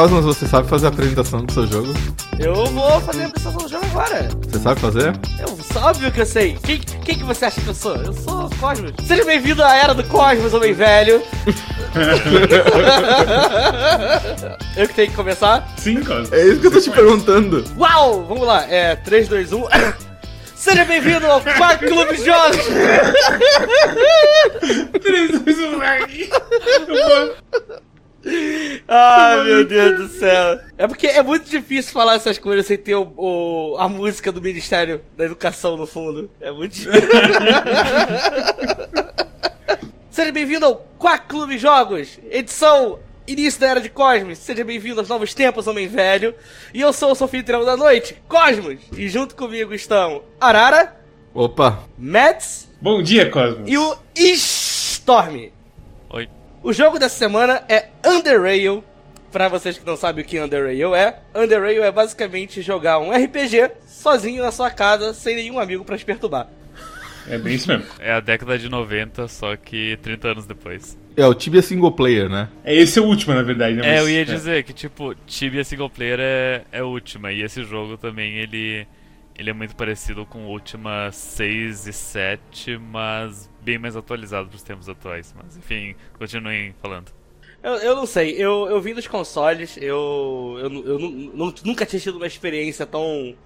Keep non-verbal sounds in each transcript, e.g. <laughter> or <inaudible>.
Cosmos, você sabe fazer a apresentação do seu jogo? Eu vou fazer a apresentação do jogo agora. Você sabe fazer? Eu, óbvio que eu sei. Quem, quem que você acha que eu sou? Eu sou o Cosmos. Seja bem-vindo à era do Cosmos, homem velho. <laughs> eu que tenho que começar? Sim, Cosmos. É isso que eu tô te perguntando. Uau! Vamos lá. É 3, 2, 1. Seja bem-vindo ao Quack Clube de Jogos! 3, 2, 1, aqui. Eu vou... <laughs> Ai, meu Deus do céu. É porque é muito difícil falar essas coisas sem ter o, o- a música do Ministério da Educação no fundo. É muito difícil. <laughs> Seja bem-vindo ao Quack Clube Jogos, edição início da Era de Cosmos. Seja bem-vindo aos novos tempos, homem velho. E eu sou o seu anfitrião da noite, Cosmos. E junto comigo estão Arara, Opa, Mets Bom dia, Cosmos. e o Storm. O jogo dessa semana é Underrail. Pra vocês que não sabem o que Underrail é, Underrail é basicamente jogar um RPG sozinho na sua casa, sem nenhum amigo pra te perturbar. É bem isso mesmo. É a década de 90, só que 30 anos depois. é o Tibia single player, né? É esse é o último, na verdade, né? É, Mas- eu ia dizer que, tipo, Tibia single player é, é última, e esse jogo também, ele, ele é muito parecido com Ultima 6 e 7, mas bem mais atualizado pros tempos atuais. Mas, enfim, continuem falando. Eu, eu não sei, eu, eu vim dos consoles, eu, eu, eu nu- nunca tinha tido uma experiência tão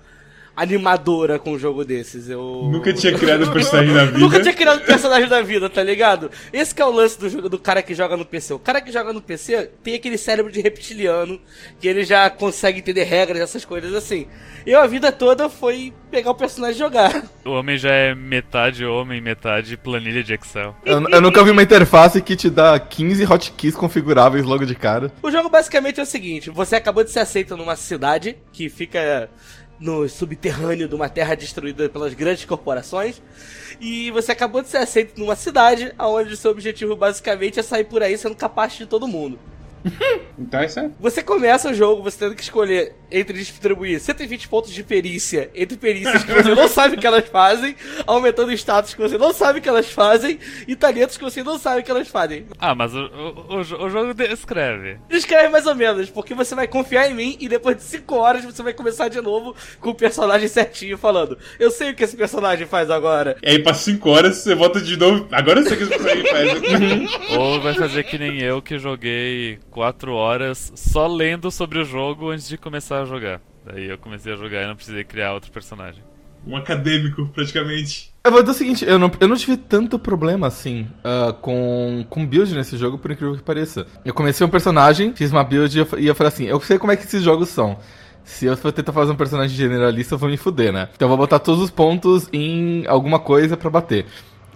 animadora com um jogo desses. Eu Nunca tinha criado um personagem na <laughs> vida. Nunca tinha criado um personagem da vida, tá ligado? Esse que é o lance do, jogo- do cara que joga no PC. O cara que joga no PC tem aquele cérebro de reptiliano, que ele já consegue entender regras, essas coisas assim. Eu a vida toda foi pegar o personagem e jogar. O homem já é metade homem, metade planilha de Excel. Eu, eu nunca vi uma interface que te dá 15 hotkeys configuráveis logo de cara. O jogo basicamente é o seguinte: você acabou de ser aceito numa cidade que fica no subterrâneo de uma terra destruída pelas grandes corporações. E você acabou de ser aceito numa cidade onde seu objetivo basicamente é sair por aí sendo capaz de todo mundo. <laughs> Então é certo. Você começa o jogo você tendo que escolher entre distribuir 120 pontos de perícia entre perícias que você não sabe que elas fazem, aumentando status que você não sabe que elas fazem, e talentos que você não sabe que elas fazem. Ah, mas o, o, o, o jogo descreve. Descreve mais ou menos, porque você vai confiar em mim e depois de 5 horas você vai começar de novo com o personagem certinho falando: Eu sei o que esse personagem faz agora. E aí passa 5 horas, você volta de novo. Agora eu sei o que esse personagem faz. <laughs> Ou vai fazer que nem eu que joguei 4 horas só lendo sobre o jogo antes de começar a jogar. Daí eu comecei a jogar e não precisei criar outro personagem. um acadêmico, praticamente. Eu vou dizer o seguinte, eu não, eu não tive tanto problema assim ah, com, com build nesse jogo, por incrível que pareça. Eu comecei um personagem, fiz uma build e eu, e eu falei assim, eu sei como é que esses jogos são. Se eu for tentar fazer um personagem generalista, eu vou me fuder, né? Então eu vou botar todos os pontos em alguma coisa pra bater.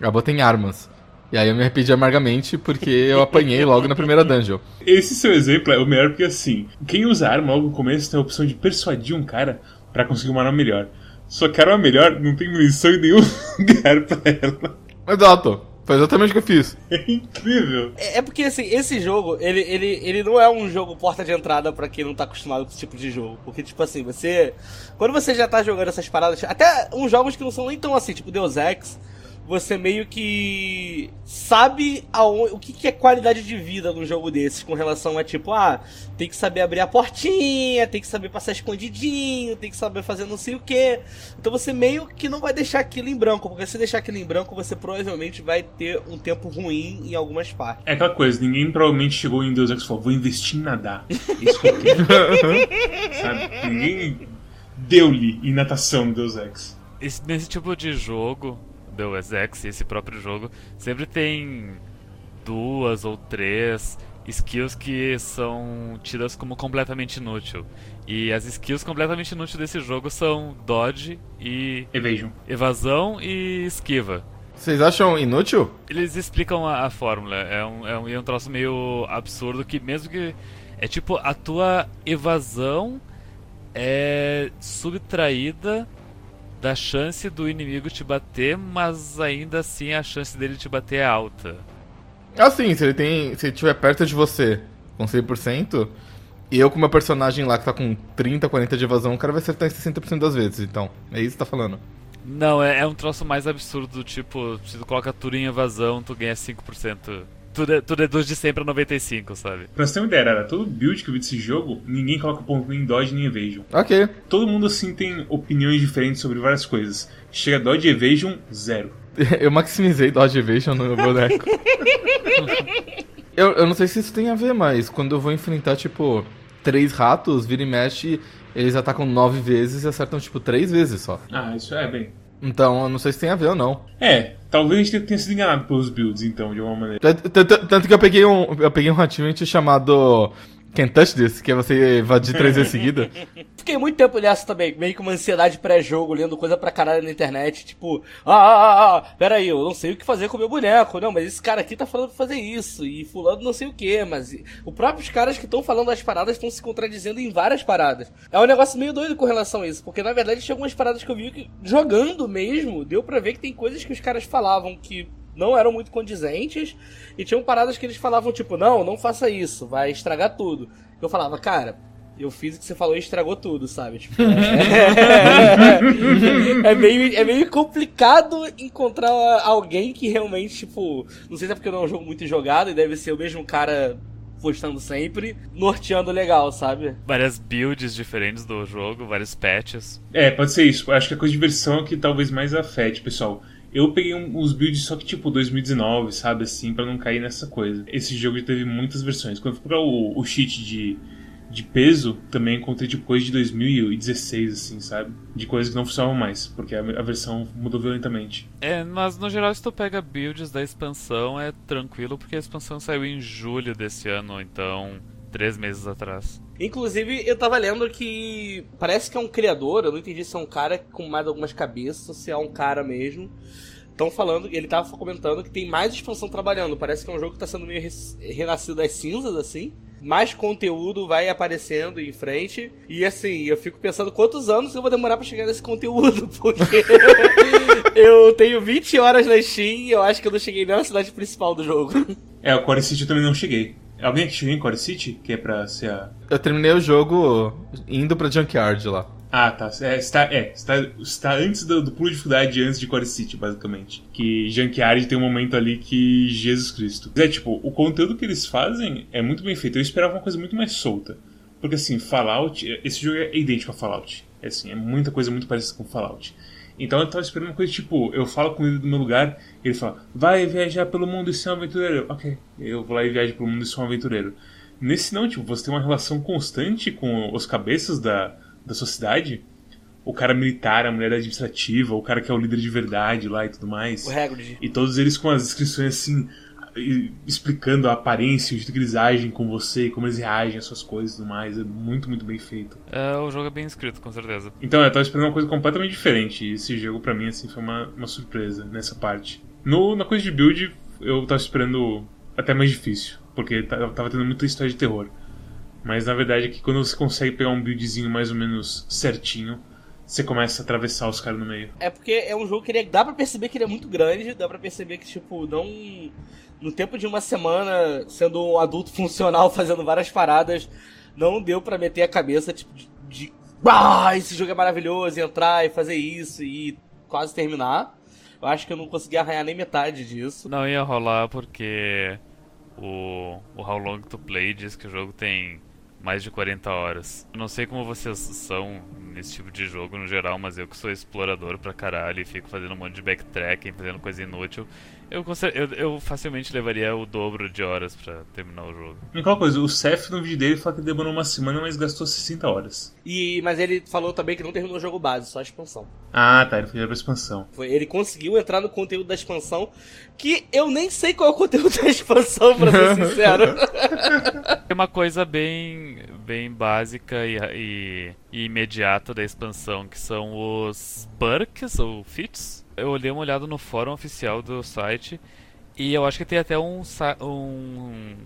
Eu botei em armas. E aí eu me arrependi amargamente porque eu apanhei logo na primeira dungeon. Esse seu exemplo é o melhor porque assim, quem usa arma logo no começo tem a opção de persuadir um cara pra conseguir uma arma melhor. Só que a arma melhor não tem munição em nenhum <laughs> lugar pra ela. Exato. Foi exatamente o que eu fiz. <laughs> É incrível. É é porque assim, esse jogo, ele, ele, ele não é um jogo porta de entrada pra quem não tá acostumado com esse tipo de jogo. Porque, tipo assim, você. Quando você já tá jogando essas paradas, até uns jogos que não são nem tão assim, tipo Deus Ex, você meio que sabe aonde, o que, que é qualidade de vida num jogo desses com relação a tipo, ah, tem que saber abrir a portinha, tem que saber passar escondidinho, tem que saber fazer não sei o que. Então você meio que não vai deixar aquilo em branco, porque se deixar aquilo em branco, você provavelmente vai ter um tempo ruim em algumas partes. É aquela coisa, ninguém provavelmente chegou em Deus Ex e falou, vou investir em nadar. É Isso que eu quero. <laughs> Sabe? Ninguém deu-lhe em natação no Deus Ex. Esse- nesse tipo de jogo, Deus Ex, esse próprio jogo, sempre tem duas ou três skills que são tidas como completamente inútil. E as skills completamente inúteis desse jogo são dodge e Evasion. evasão e esquiva. Vocês acham inútil? Eles explicam a, a fórmula. É um, é, um, é um troço meio absurdo que mesmo que. É tipo, a tua evasão é subtraída da chance do inimigo te bater, mas ainda assim a chance dele te bater é alta. Assim, se ele tem. Se ele estiver perto de você com 100%, e eu com meu personagem lá que tá com 30, 40 de evasão, o cara vai acertar em 60% das vezes, então. É isso que você tá falando. Não, é, é um troço mais absurdo, tipo, se tu coloca tudo em evasão, tu ganha 5%. Tudo, é, tudo dos de sempre a 95, sabe? Pra você ter uma ideia, era todo build que eu vi desse jogo, ninguém coloca ponto nem Dodge nem Evasion. Ok. Todo mundo assim tem opiniões diferentes sobre várias coisas. Chega Dodge e Evasion, zero. <laughs> Eu maximizei Dodge Evasion no meu boneco. <laughs> eu, eu não sei se isso tem a ver, mas quando eu vou enfrentar, tipo, três ratos, vira e mexe, eles atacam nove vezes e acertam, tipo, três vezes só. Ah, isso é bem. Então, eu não sei se tem a ver ou não. É, talvez gente tenha sido enganado pelos builds, então, de alguma maneira. Tanto que eu peguei um, eu peguei um achievement chamado Can't Touch This, que é você evadir três vezes seguida. <laughs> Fiquei muito tempo nessa também, meio que uma ansiedade pré-jogo, lendo coisa pra caralho na internet, tipo, ah, ah, ah, ah, pera aí, eu não sei o que fazer com o meu boneco, não, mas esse cara aqui tá falando pra fazer isso, e fulano não sei o que, mas os próprios caras que estão falando das paradas estão se contradizendo em várias paradas. É um negócio meio doido com relação a isso, porque na verdade tinha algumas paradas que eu vi que, jogando mesmo, deu pra ver que tem coisas que os caras falavam que não eram muito condizentes, e tinham paradas que eles falavam, tipo, não, não faça isso, vai estragar tudo. Eu falava, cara, eu fiz o que você falou e estragou tudo, sabe? Tipo, é, é meio, é meio complicado encontrar alguém que realmente, tipo, não sei se é porque não é um jogo muito jogado e deve ser o mesmo cara postando sempre, norteando legal, sabe? Várias builds diferentes do jogo, vários patches. É, pode ser isso. Acho que a coisa de versão é que talvez mais afete, pessoal. Eu peguei uns builds só que tipo 2019, sabe assim, pra não cair nessa coisa. Esse jogo teve muitas versões. Quando eu fui pra o, o cheat de, de peso, também encontrei tipo coisa de 2016, assim, sabe? De coisas que não funcionavam mais, porque a, a versão mudou violentamente. É, mas no geral, se tu pega builds da expansão, é tranquilo, porque a expansão saiu em julho desse ano, então, três meses atrás. Inclusive, eu tava lendo que parece que é um criador, eu não entendi se é um cara com mais algumas cabeças, se é um cara mesmo. Estão falando, ele tava comentando que tem mais expansão trabalhando. Parece que é um jogo que tá sendo meio renascido das cinzas, assim. Mais conteúdo vai aparecendo em frente. E assim, eu fico pensando quantos anos eu vou demorar pra chegar nesse conteúdo, <laughs> porque eu tenho 20 horas na Steam e eu acho que eu não cheguei nem na cidade principal do jogo. É, o Core City também não cheguei. Alguém em Core City? Que é pra ser a. Eu terminei o jogo indo pra Junkyard lá. Ah, tá. É, está, é, está, está antes do, do pulo de dificuldade, antes de Core City, basicamente. Que Junkyard tem um momento ali que Jesus Cristo. É, tipo, o conteúdo que eles fazem é muito bem feito. Eu esperava uma coisa muito mais solta. Porque, assim, Fallout... Esse jogo é idêntico a Fallout. É, assim, é muita coisa muito parecida com Fallout. Então eu tava esperando uma coisa tipo, eu falo com ele do meu lugar, ele fala, vai viajar pelo mundo e ser um aventureiro. Ok, eu vou lá e viajo pelo mundo e sou um aventureiro. Nesse não, tipo, você tem uma relação constante com os cabeças da, da sociedade. O cara militar, a mulher administrativa, o cara que é o líder de verdade lá e tudo mais. O Hagrid. E todos eles com as descrições assim, explicando a aparência, o jeito que eles agem com você, como eles reagem às suas coisas e tudo mais. É muito, muito bem feito. É, o jogo é bem escrito, com certeza. Então, eu tava esperando uma coisa completamente diferente. E esse jogo, pra mim, assim, foi uma, uma surpresa nessa parte. No, na coisa de build, eu tava esperando até mais difícil. Porque ta- tava tendo muita história de terror. Mas na verdade é que quando você consegue pegar um buildzinho mais ou menos certinho, você começa a atravessar os caras no meio. É porque é um jogo que ele é- dá pra perceber que ele é muito grande, dá pra perceber que, tipo, não. No tempo de uma semana, sendo um adulto <laughs> funcional, fazendo várias paradas, não deu pra meter a cabeça, tipo, de. de ah, esse jogo é maravilhoso, e entrar e fazer isso e quase terminar. Eu acho que eu não consegui arranhar nem metade disso. Não ia rolar porque o, o How Long to Play diz que o jogo tem mais de 40 horas. Eu não sei como vocês são nesse tipo de jogo no geral, mas eu que sou explorador pra caralho e fico fazendo um monte de backtracking, fazendo coisa inútil, eu, eu, eu facilmente levaria o dobro de horas pra terminar o jogo. E qual coisa, o Seth no vídeo dele fala que demorou uma semana, mas gastou 60 horas. E, mas ele falou também que não terminou o jogo base, só a expansão. Ah, tá, ele foi pra expansão. Foi, ele conseguiu entrar no conteúdo da expansão, que eu nem sei qual é o conteúdo da expansão, pra ser sincero. <laughs> É uma coisa bem, bem básica e, e- e imediata da expansão, que são os perks ou feats. Eu olhei uma olhada no fórum oficial do site e eu acho que tem até um, um-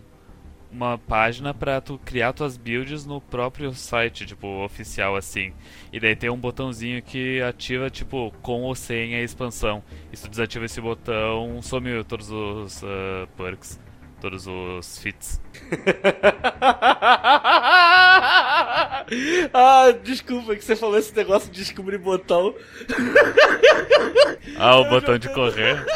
uma página pra tu criar tuas builds no próprio site, tipo, oficial assim. E daí tem um botãozinho que ativa, tipo, com ou sem a expansão. E se tu desativa esse botão, sumiu todos os ah, perks, todos os feats. <laughs> ah, desculpa que você falou esse negócio de descobrir botão. Ah, o botão de correr. <laughs>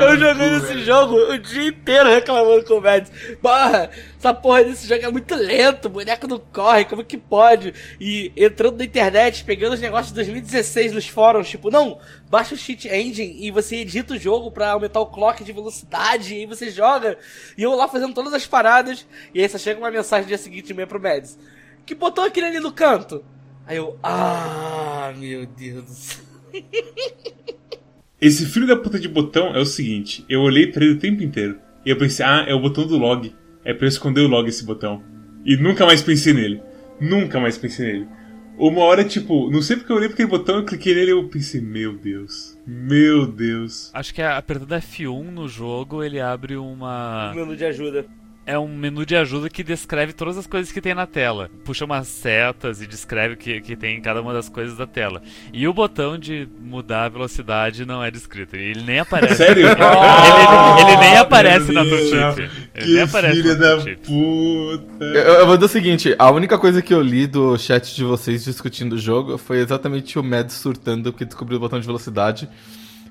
Eu jogando esse jogo o dia inteiro reclamando com o Mads. Barra, essa porra desse jogo é muito lento, o boneco não corre, como que pode? E entrando na internet, pegando os negócios de 2016 nos fóruns, tipo, não, baixa o cheat engine e você edita o jogo pra aumentar o clock de velocidade, e aí você joga. E eu lá fazendo todas as paradas, e aí só chega uma mensagem no dia seguinte e-mail pro Mads. Que botão é aquele ali no canto? Aí eu, ah, meu Deus do céu. <laughs> Esse filho da puta de botão é o seguinte: eu olhei pra ele o tempo inteiro. E eu pensei, ah, é o botão do log. É pra eu esconder o log esse botão. E nunca mais pensei nele. Nunca mais pensei nele. Uma hora, tipo, não sei porque eu olhei pra aquele botão, eu cliquei nele e eu pensei, meu Deus. Meu Deus. Acho que apertando F1 no jogo, ele abre uma. Menu de ajuda. É um menu de ajuda que descreve todas as coisas que tem na tela. Puxa umas setas e descreve o que, que tem em cada uma das coisas da tela. E o botão de mudar a velocidade não é descrito. Ele nem aparece. Sério? <laughs> Ele, ele nem Ah, aparece meu na tooltip. Ele Que nem aparece da puta. Eu, eu vou dizer o seguinte, a única coisa que eu li do chat de vocês discutindo o jogo foi exatamente o Mads surtando que descobriu o botão de velocidade.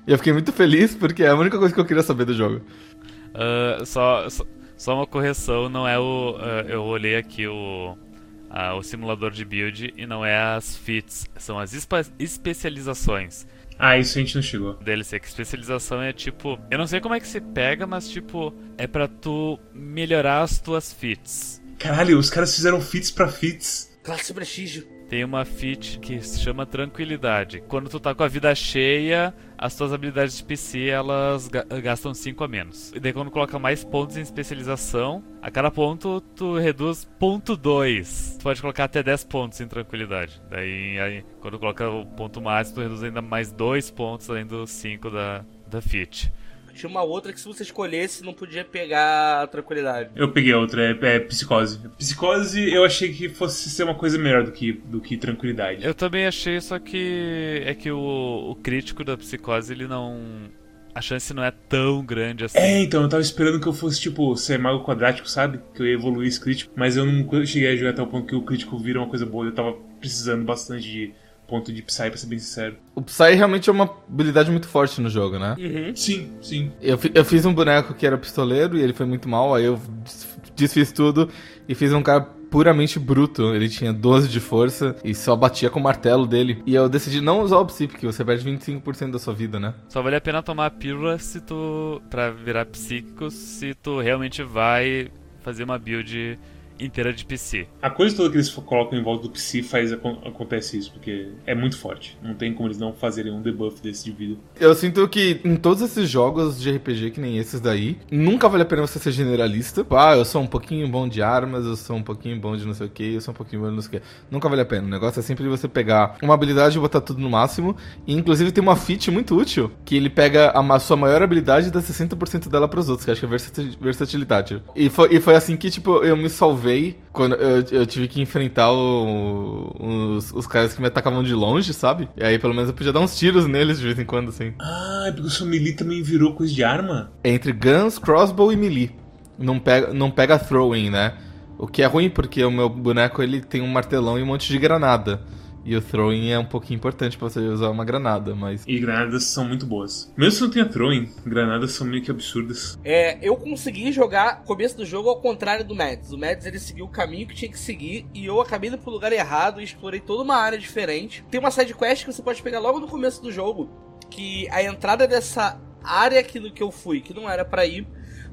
E eu fiquei muito feliz porque é a única coisa que eu queria saber do jogo. Ah, só, só, só uma correção, não é o. ah, eu olhei aqui o. ah, o simulador de build e não é as fits, são as especializações. Ah, isso a gente não chegou. DLC, que especialização é tipo. Eu não sei como é que se pega, mas tipo, é pra tu melhorar as tuas fits. Caralho, os caras fizeram fits pra fits. Classe prestígio. Tem uma feat que se chama tranquilidade. Quando tu tá com a vida cheia, as tuas habilidades de PC elas ga- gastam 5 a menos. E daí quando coloca mais pontos em especialização, a cada ponto tu reduz ponto 2. Tu pode colocar até 10 pontos em tranquilidade. Daí aí, quando coloca o ponto máximo, tu reduz ainda mais 2 pontos além dos 5 da, da feat. Tinha uma outra que se você escolhesse não podia pegar a tranquilidade. Eu peguei outra, é, é psicose. Psicose eu achei que fosse ser uma coisa melhor do que, do que tranquilidade. Eu também achei, só que é que o, o crítico da psicose ele não. A chance não é tão grande assim. É, então, eu tava esperando que eu fosse, tipo, ser mago quadrático, sabe? Que eu ia evoluir esse crítico. Mas eu não cheguei a jogar até o ponto que o crítico vira uma coisa boa. Eu tava precisando bastante de ponto de Psy, pra ser bem sincero. O Psy realmente é uma habilidade muito forte no jogo, né? Uhum. Sim, sim. Eu, fi- eu fiz um boneco que era pistoleiro e ele foi muito mal, aí eu des- desfiz tudo e fiz um cara puramente bruto. Ele tinha 12 de força e só batia com o martelo dele. E eu decidi não usar o Psy, porque você perde 25% da sua vida, né? Só vale a pena tomar a pílula se tu. pra virar psíquico se tu realmente vai fazer uma build inteira de PC. A coisa toda que eles colocam em volta do Psy faz acon- acontece isso, porque é muito forte. Não tem como eles não fazerem um debuff desse de vida. Eu sinto que em todos esses jogos de RPG, que nem esses daí, nunca vale a pena você ser generalista. Ah, eu sou um pouquinho bom de armas, eu sou um pouquinho bom de não sei o que, eu sou um pouquinho bom de não sei o que. Nunca vale a pena. O negócio é sempre você pegar uma habilidade e botar tudo no máximo. E inclusive tem uma feat muito útil, que ele pega a sua maior habilidade e dá 60% dela pros outros, que acho que é versati- versatilidade. E foi, e foi assim que, tipo, eu me salvei quando eu, eu tive que enfrentar o- os, os caras que me atacavam de longe, sabe? E aí pelo menos eu podia dar uns tiros neles de vez em quando, assim. Ah, é porque o seu melee também virou coisa de arma? É entre guns, crossbow e melee. Não pega, não pega throwing, né? O que é ruim porque o meu boneco ele tem um martelão e um monte de granada. E o throwing é um pouquinho importante pra você usar uma granada, mas. E granadas são muito boas. Mesmo se não tenha throwing, granadas são meio que absurdas. É, eu consegui jogar o começo do jogo ao contrário do Mads. O Mads ele seguiu o caminho que tinha que seguir e eu acabei indo pro lugar errado e explorei toda uma área diferente. Tem uma side quest que você pode pegar logo no começo do jogo, que a entrada dessa área aqui no que eu fui, que não era pra ir,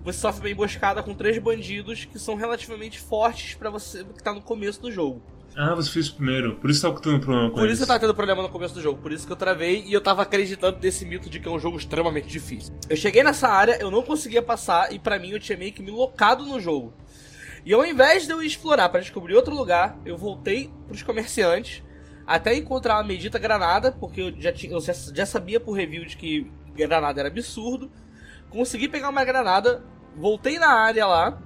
você sofre uma emboscada com três bandidos que são relativamente fortes pra você que tá no começo do jogo. Ah, você fez primeiro. Por isso tava tendo problema com Por eles. isso eu tava tendo problema no começo do jogo, por isso que eu travei e eu tava acreditando nesse mito de que é um jogo extremamente difícil. Eu cheguei nessa área, eu não conseguia passar e pra mim eu tinha meio que me locado no jogo. E ao invés de eu explorar pra descobrir outro lugar, eu voltei pros comerciantes até encontrar uma medita granada, porque eu já, tinha, eu já sabia por review de que granada era absurdo. Consegui pegar uma granada, voltei na área lá,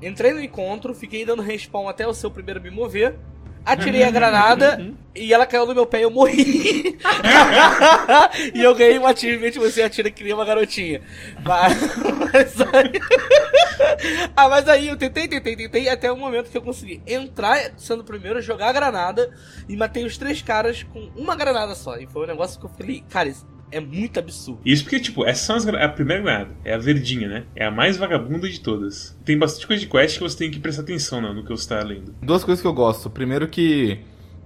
entrei no encontro, fiquei dando respawn até o seu primeiro me mover. Atirei a granada e ela caiu no meu pé e eu morri. <laughs> e eu ganhei um achievement você atira que nem uma garotinha. Mas, mas aí... ah, mas aí eu tentei, tentei, tentei, até o momento que eu consegui entrar sendo o primeiro, jogar a granada e matei os três caras com uma granada só. E foi um negócio que eu falei, cara, isso é muito absurdo. Isso porque, tipo, essa é a primeira granada. É a verdinha, né? É a mais vagabunda de todas. Tem bastante coisa de quest que você tem que prestar atenção né, no que você tá lendo. Duas coisas que eu gosto. Primeiro que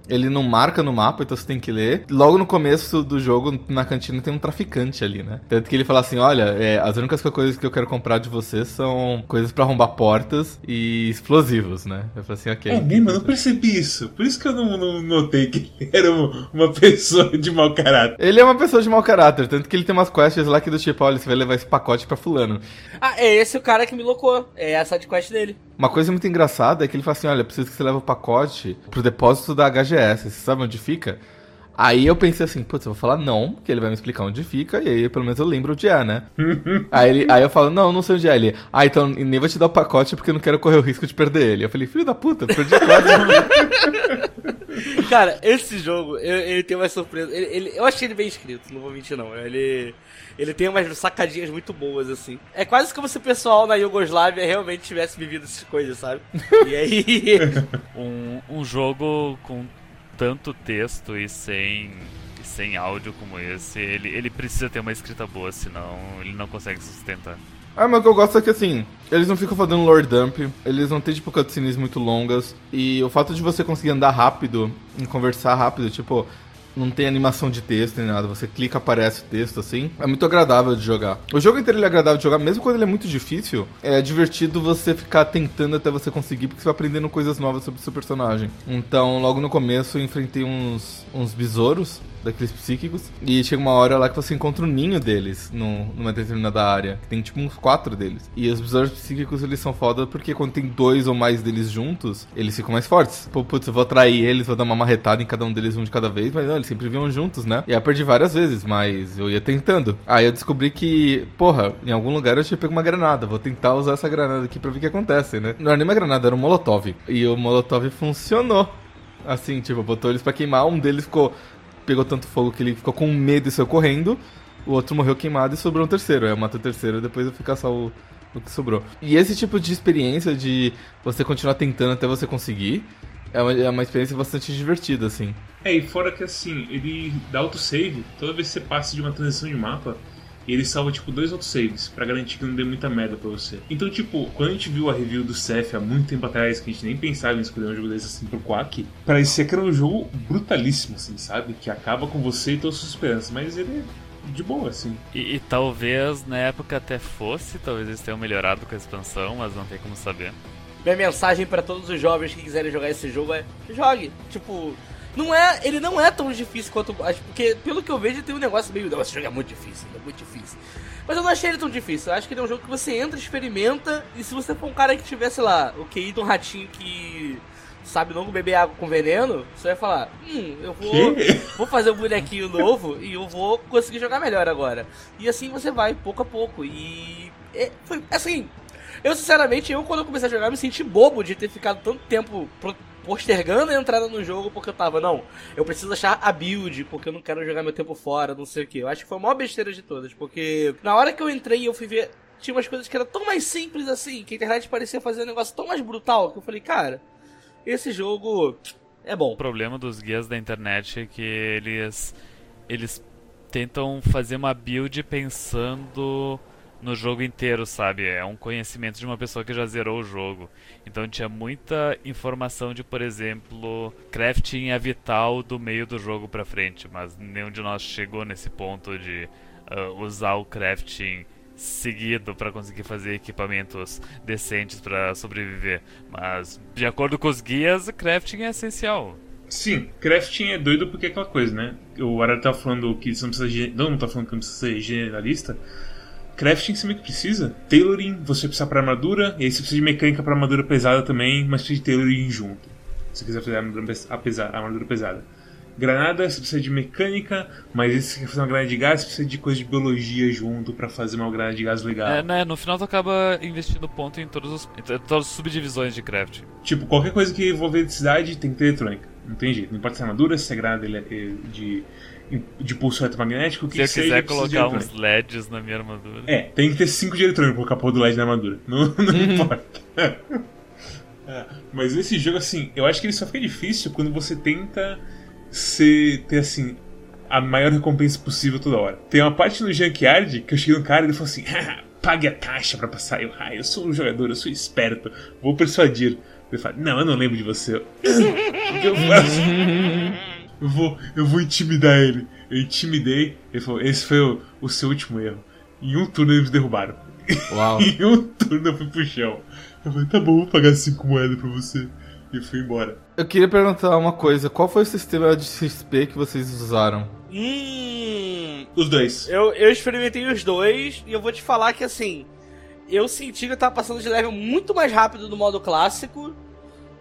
ele não marca no mapa, então você tem que ler. Logo no começo do jogo, na cantina, tem um traficante ali, né? Tanto que ele fala assim: olha, é, as únicas coisas que eu quero comprar de você são coisas para arrombar portas e explosivos, né? Eu falei assim, ok. É mesmo, eu não percebi isso. Por isso que eu não, não notei que ele <laughs> era uma pessoa de mau caráter. Ele é uma pessoa de mau caráter, tanto que ele tem umas quests lá que do tipo, olha, você vai levar esse pacote pra fulano. Ah, é esse o cara que me locou. É a sidequest dele. Uma coisa muito engraçada é que ele fala assim: olha, preciso que você leve o pacote pro depósito da HGS. Você sabe onde fica? Aí eu pensei assim, putz, eu vou falar não, que ele vai me explicar onde fica, e aí pelo menos eu lembro onde é, né? <laughs> aí, ele, aí eu falo, não, não sei onde é ele. Ah, então nem vou te dar o pacote porque eu não quero correr o risco de perder ele. Eu falei, filho da puta, perdi quase. <laughs> Cara, esse jogo, ele, ele tem uma surpresa. Ele, ele, eu achei ele bem escrito, não vou mentir não. Ele, ele tem umas sacadinhas muito boas, assim. É quase como se o pessoal na Iugoslávia realmente tivesse vivido essas coisas, sabe? E aí. <laughs> um, um jogo com tanto texto e sem, sem áudio como esse, ele, ele precisa ter uma escrita boa, senão ele não consegue sustentar. Ah, mas o que eu gosto é que assim, eles não ficam fazendo lore dump, eles não têm tipo cutscenes muito longas, e o fato de você conseguir andar rápido e conversar rápido, tipo, não tem animação de texto nem nada. Você clica, aparece o texto assim. É muito agradável de jogar. O jogo inteiro é agradável de jogar, mesmo quando ele é muito difícil. É divertido você ficar tentando até você conseguir, porque você vai aprendendo coisas novas sobre o seu personagem. Então, logo no começo, eu enfrentei uns, uns besouros daqueles psíquicos. E chega uma hora lá que você encontra o um ninho deles no, numa determinada área. Tem tipo uns quatro deles. E os besouros psíquicos eles são foda porque quando tem dois ou mais deles juntos, eles ficam mais fortes. Pô, putz, eu vou atrair eles, vou dar uma marretada em cada um deles, um de cada vez. Mas não, eles sempre vinham juntos, né? E eu perdi várias vezes, mas eu ia tentando. Aí eu descobri que, porra, em algum lugar eu tinha pego uma granada. Vou tentar usar essa granada aqui pra ver o que acontece, né? Não era nem uma granada, era um molotov. E o molotov funcionou. Assim, tipo, botou eles pra queimar, um deles ficou pegou tanto fogo que ele ficou com medo e saiu correndo. O outro morreu queimado e sobrou um terceiro. Aí eu mato o terceiro e depois eu ficar só o, o que sobrou. E esse tipo de experiência de você continuar tentando até você conseguir é uma, é uma experiência bastante divertida, assim. É, e fora que assim, ele dá autosave, toda vez que você passa de uma transição de mapa, e ele salva, tipo, dois autosaves para garantir que não dê muita merda pra você. Então, tipo, quando a gente viu a review do Ceph há muito tempo atrás, que a gente nem pensava em escolher um jogo desse assim pro Quack, parecia que era um jogo brutalíssimo, assim, sabe? Que acaba com você e todas as suas esperanças. Mas ele é de boa, assim. E, e, talvez na época até fosse, talvez eles tenham melhorado com a expansão, mas não tem como saber. Minha mensagem para todos os jovens que quiserem jogar esse jogo é: jogue. Tipo, não é, ele não é tão difícil quanto. Porque, pelo que eu vejo, tem um negócio meio. Nossa, esse jogo é muito difícil, é muito difícil. Mas eu não achei ele tão difícil. Eu acho que ele é um jogo que você entra, experimenta. E se você for um cara que tivesse lá, o QI de um ratinho que sabe não beber água com veneno, você vai falar: Hum, eu vou, vou fazer um bonequinho novo e eu vou conseguir jogar melhor agora. E assim você vai, pouco a pouco. E. É, foi assim. Eu, sinceramente, eu quando eu comecei a jogar, me senti bobo de ter ficado tanto tempo postergando a entrada no jogo porque eu tava, não, eu preciso achar a build, porque eu não quero jogar meu tempo fora, não sei o que. Eu acho que foi a maior besteira de todas, porque na hora que eu entrei eu fui ver, tinha umas coisas que eram tão mais simples assim, que a internet parecia fazer um negócio tão mais brutal, que eu falei, cara, esse jogo é bom. O problema dos guias da internet é que eles eles tentam fazer uma build pensando no jogo inteiro, sabe? É um conhecimento de uma pessoa que já zerou o jogo. Então tinha muita informação de, por exemplo, crafting é vital do meio do jogo pra frente, mas nenhum de nós chegou nesse ponto de uh, usar o crafting seguido para conseguir fazer equipamentos decentes para sobreviver. Mas de acordo com os guias, crafting é essencial. Sim, crafting é doido porque é aquela coisa, né? O Ara tá falando que você não precisa. Todo mundo tá falando que não precisa ser generalista crafting você meio que precisa. Tailoring, você precisa para armadura, e aí você precisa de mecânica para armadura pesada também, mas precisa de tailoring junto. Se você quiser fazer armadura, a armadura pesada. Granada, você precisa de mecânica, mas se você quer fazer uma granada de gás, você precisa de coisa de biologia junto para fazer uma granada de gás legal. É, né? No final tu acaba investindo ponto em, todos os, em todas as subdivisões de crafting. Tipo, qualquer coisa que envolver eletricidade tem que ter eletrônica. Não tem jeito. Não importa se é armadura, se é granada de de pulso eletromagnético, que Se eu quiser de colocar uns. LEDs na minha armadura. É, tem que ter 5 de eletrônico pra colocar a porra do LED na armadura. Não, <laughs> não importa. É, Mas esse jogo, assim, eu acho que ele só fica difícil quando você tenta ser, ter, assim, a maior recompensa possível toda hora. Tem uma parte no Junkyard que eu cheguei no cara e ele falou assim: "Ah, pague a taxa pra passar. Eu, ah, eu sou um jogador, eu sou esperto, vou persuadir. Ele fala: Não, eu não lembro de você. <laughs> Eu, O que eu faço? Eu vou, eu vou intimidar ele. Eu intimidei. Ele falou: Esse foi o, o seu último erro. Em um turno eles me derrubaram. Uau. <laughs> em um turno eu fui pro chão. Eu falei: Tá bom, vou pagar cinco moedas pra você. E fui embora. Eu queria perguntar uma coisa. Qual foi o sistema de XP que vocês usaram? Hum. Os dois. Eu, eu experimentei os dois e eu vou te falar que assim. Eu senti que eu tava passando de level muito mais rápido no modo clássico,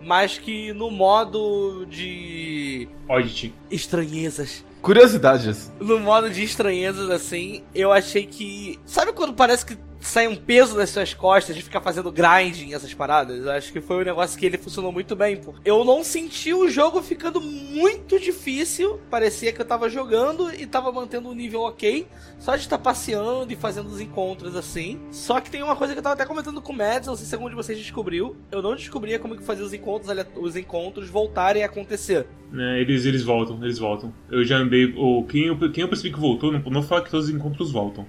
mas que no modo de Oddity. estranhezas. Curiosidades. No modo de estranhezas, assim, eu achei que. Sabe quando parece que sai um peso das suas costas de ficar fazendo grinding essas paradas? Eu acho que foi um negócio que ele funcionou muito bem. Pô. Eu não senti o jogo ficando muito difícil. Parecia que eu tava jogando e tava mantendo um nível ok. Só de estar passeando e fazendo os encontros assim. Só que tem uma coisa que eu tava até comentando com o Mads, não sei se algum de vocês descobriu. Eu não descobria como que fazia os encontros, os encontros voltarem a acontecer. né, eles, eles voltam, eles voltam. Eu já andei. Ou quem, eu, quem eu percebi que voltou, não, não fala que todos os encontros voltam.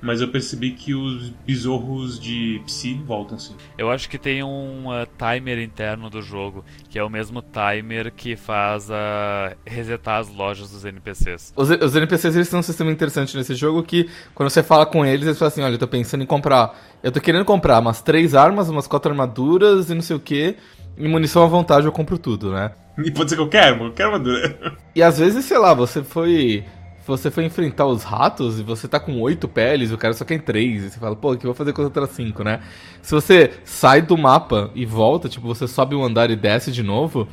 Mas eu percebi que os besouros de Psy voltam sim. Eu acho que tem um uh, timer interno do jogo, que é o mesmo timer que faz uh, resetar as lojas dos NPCs. Os, os NPCs eles têm um sistema interessante nesse jogo que quando você fala com eles, eles falam assim, olha, eu tô pensando em comprar. Eu tô querendo comprar umas três armas, umas quatro armaduras e não sei o que. E munição à vontade eu compro tudo, né? E pode ser qualquer arma, qualquer armadura. E às vezes, sei lá, você foi. Você foi enfrentar os ratos e você tá com oito peles, o cara só tem três. E você fala, pô, o que eu vou fazer com as outras cinco, né? Se você sai do mapa e volta, tipo, você sobe um andar e desce de novo,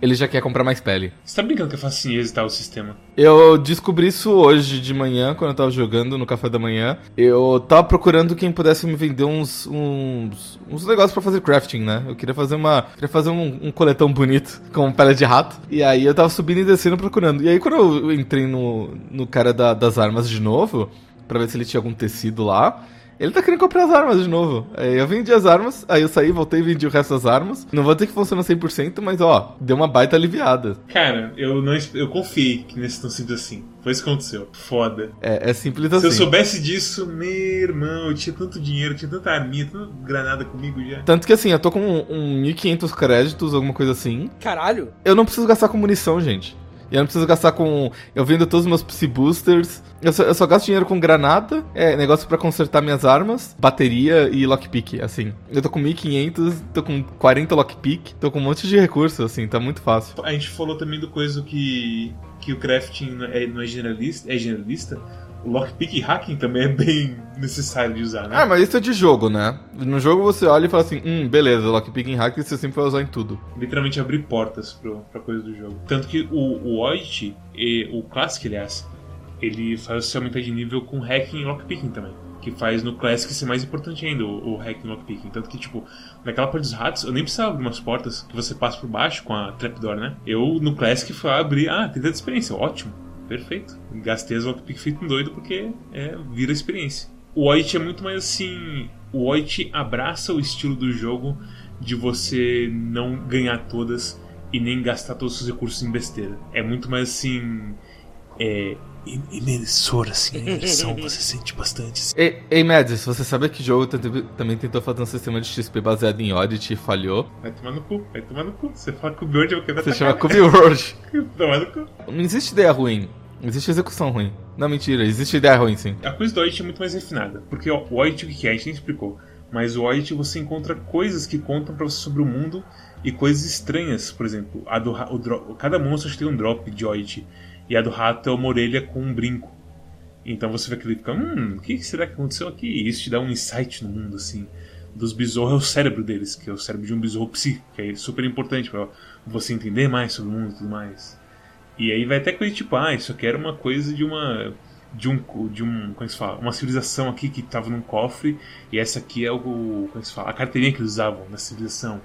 ele já quer comprar mais pele. Você tá brincando que é fácil exetar o sistema? Eu descobri isso hoje de manhã, quando eu tava jogando no café da manhã. Eu tava procurando quem pudesse me vender uns, uns, uns negócios pra fazer crafting, né? Eu queria fazer uma. Queria fazer um, um coletão bonito <laughs> com pele de rato. E aí eu tava subindo e descendo procurando. E aí quando eu entrei no, no cara da- das armas de novo, pra ver se ele tinha algum tecido lá. Ele tá querendo comprar as armas de novo. Aí eu vendi as armas, aí eu saí, voltei e vendi o resto das armas. Não vou dizer que funciona 100%, mas ó, deu uma baita aliviada. Cara, eu não eu confiei que nesse tão simples assim. Foi isso que aconteceu. Foda. É, é simples Se assim. eu soubesse disso, meu irmão, eu tinha tanto dinheiro, tinha tanta arminha, tanta granada comigo já. Tanto que assim, eu tô com um, um 1.500 créditos, alguma coisa assim. Caralho! Eu não preciso gastar com munição, gente. E eu não preciso gastar com. Eu vendo todos os meus Psy Boosters. Eu só, eu só gasto dinheiro com granada, é, negócio pra consertar minhas armas, bateria e lockpick, assim. Eu tô com 1.500, tô com 40 lockpick, tô com um monte de recursos, assim, tá muito fácil. A gente falou também do coisa que, que o crafting não é, não é generalista, é generalista. O lockpick e hacking também é bem necessário de usar, né? Ah, mas isso é de jogo, né? No jogo você olha e fala assim: hum, beleza, lockpick e hack você sempre vai usar em tudo. Literalmente abrir portas pro, pra coisa do jogo. Tanto que o, o e o Classic, aliás, ele faz você aumentar de nível com hacking e lockpicking também. Que faz no Classic ser mais importante ainda, o, o hacking e lockpicking. Tanto que, tipo, naquela parte dos ratos, eu nem precisava abrir umas portas que você passa por baixo com a trapdoor, né? Eu, no Classic, fui abrir, ah, tem tanta experiência, ótimo, perfeito. Gastei as lockpick feito um doido porque é, vira experiência. O Oddity é muito mais assim. O Oddity abraça o estilo do jogo de você não ganhar todas e nem gastar todos os recursos em besteira. É muito mais assim. É. im- Imersor, assim, a imersão você sente bastante. assim. Ei, ei Mads, você sabe que jogo tente- também tentou fazer um sistema de XP baseado em Oddity e falhou? Vai tomar no cu, vai tomar no cu. Você fala que o Bird eu quebrar Você chama. Cube World. <laughs> Tomar no cu. Não existe ideia ruim. Existe execução ruim. Não, mentira, existe ideia ruim sim. A coisa do Oddity é muito mais refinada. Porque ó, o Oddity o que é? A gente nem explicou. Mas o Oddity você encontra coisas que contam pra você sobre o mundo e coisas estranhas. Por exemplo, a do, o dro- cada monstro tem um drop de Oddity. E a do rato é uma orelha com um brinco. Então você vai clicar, hum, o que será que aconteceu aqui? E isso te dá um insight no mundo, assim. Dos besouros é o cérebro deles, que é o cérebro de um besouro psi, que é super importante pra você entender mais sobre o mundo e tudo mais. E aí vai até coisa tipo, ah, isso aqui era uma coisa de uma. De um. De um. Como é que se fala? Uma civilização aqui que tava num cofre. E essa aqui é o. Como é que se fala? A carteirinha que eles usavam na civilização.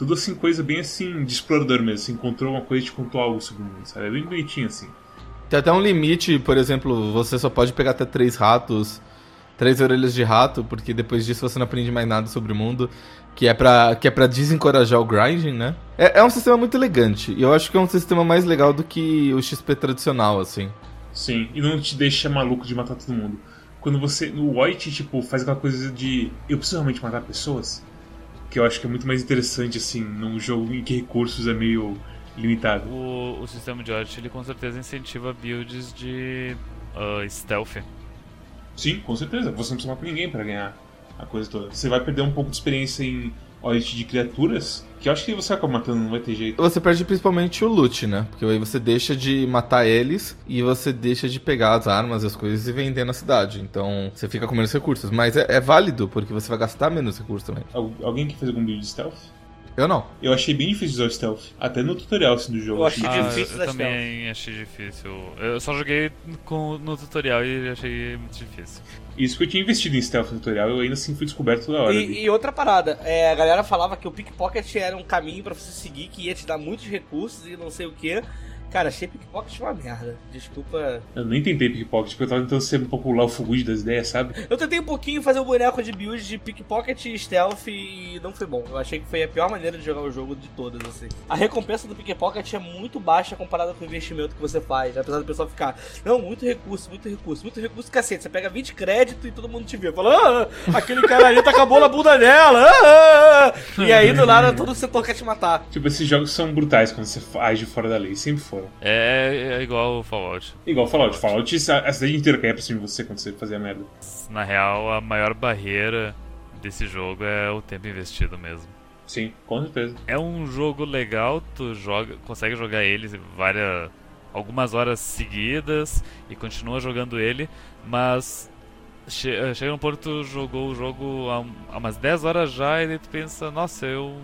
Tudo assim, coisa bem assim, de explorador mesmo. Você encontrou uma coisa e te contou algo sobre o mundo, sabe? É bem bonitinho assim. Tem até um limite, por exemplo, você só pode pegar até três ratos, três orelhas de rato, porque depois disso você não aprende mais nada sobre o mundo. Que é pra, que é pra desencorajar o grinding, né? É, é um sistema muito elegante. E eu acho que é um sistema mais legal do que o XP tradicional, assim. Sim, e não te deixa maluco de matar todo mundo. Quando você. No White, tipo, faz aquela coisa de. Eu preciso realmente matar pessoas. Que eu acho que é muito mais interessante, assim, num jogo em que recursos é meio limitado. O, o sistema de White, ele com certeza incentiva builds de uh, stealth. Sim, com certeza. Você não precisa matar ninguém para ganhar a coisa toda. Você vai perder um pouco de experiência em Audit de criaturas, que eu acho que você acaba matando, não vai ter jeito. Você perde principalmente o loot, né? Porque aí você deixa de matar eles e você deixa de pegar as armas e as coisas e vender na cidade. Então você fica com menos recursos. Mas é, é válido, porque você vai gastar menos recursos também. Al alguém que fez algum build de stealth? Eu não. Eu achei bem difícil usar o stealth. Até no tutorial assim, do jogo. Eu achei Ah, difícil eu da também achei difícil. Eu só joguei com, no tutorial e achei muito difícil. Isso que eu tinha investido em stealth no tutorial, eu ainda assim fui descoberto toda hora. E, e outra parada, é, a galera falava que o pickpocket era um caminho pra você seguir, que ia te dar muitos recursos e não sei o que. Cara, achei pickpocket uma merda. Desculpa. Eu nem tentei pickpocket, porque eu tava tentando ser um pouco lá o Fugude das ideias, sabe? Eu tentei um pouquinho fazer um boneco de build de pickpocket e stealth e não foi bom. Eu achei que foi a pior maneira de jogar o jogo de todas, assim. A recompensa do pickpocket é muito baixa comparada com o investimento que você faz. Apesar do pessoal ficar, não, muito recurso, muito recurso, muito recurso, cacete. Você pega 20 créditos e todo mundo te vê. Fala, ah, aquele cara ali tá acabou na bunda dela. ah, ah, ah." E aí do nada todo o setor quer te matar. Tipo, esses jogos são brutais quando você age fora da lei, sempre foram. É, é igual o Fallout. Igual Fallout. Fallout, a a cidade inteira caía pra cima de você quando você fazia merda. Na real, a maior barreira desse jogo é o tempo investido mesmo. Sim, com certeza. É um jogo legal, tu joga, consegue jogar ele várias algumas horas seguidas e continua jogando ele, mas che eh, chega num ponto que tu jogou o jogo há, um- há umas 10 horas já e daí tu pensa, nossa, eu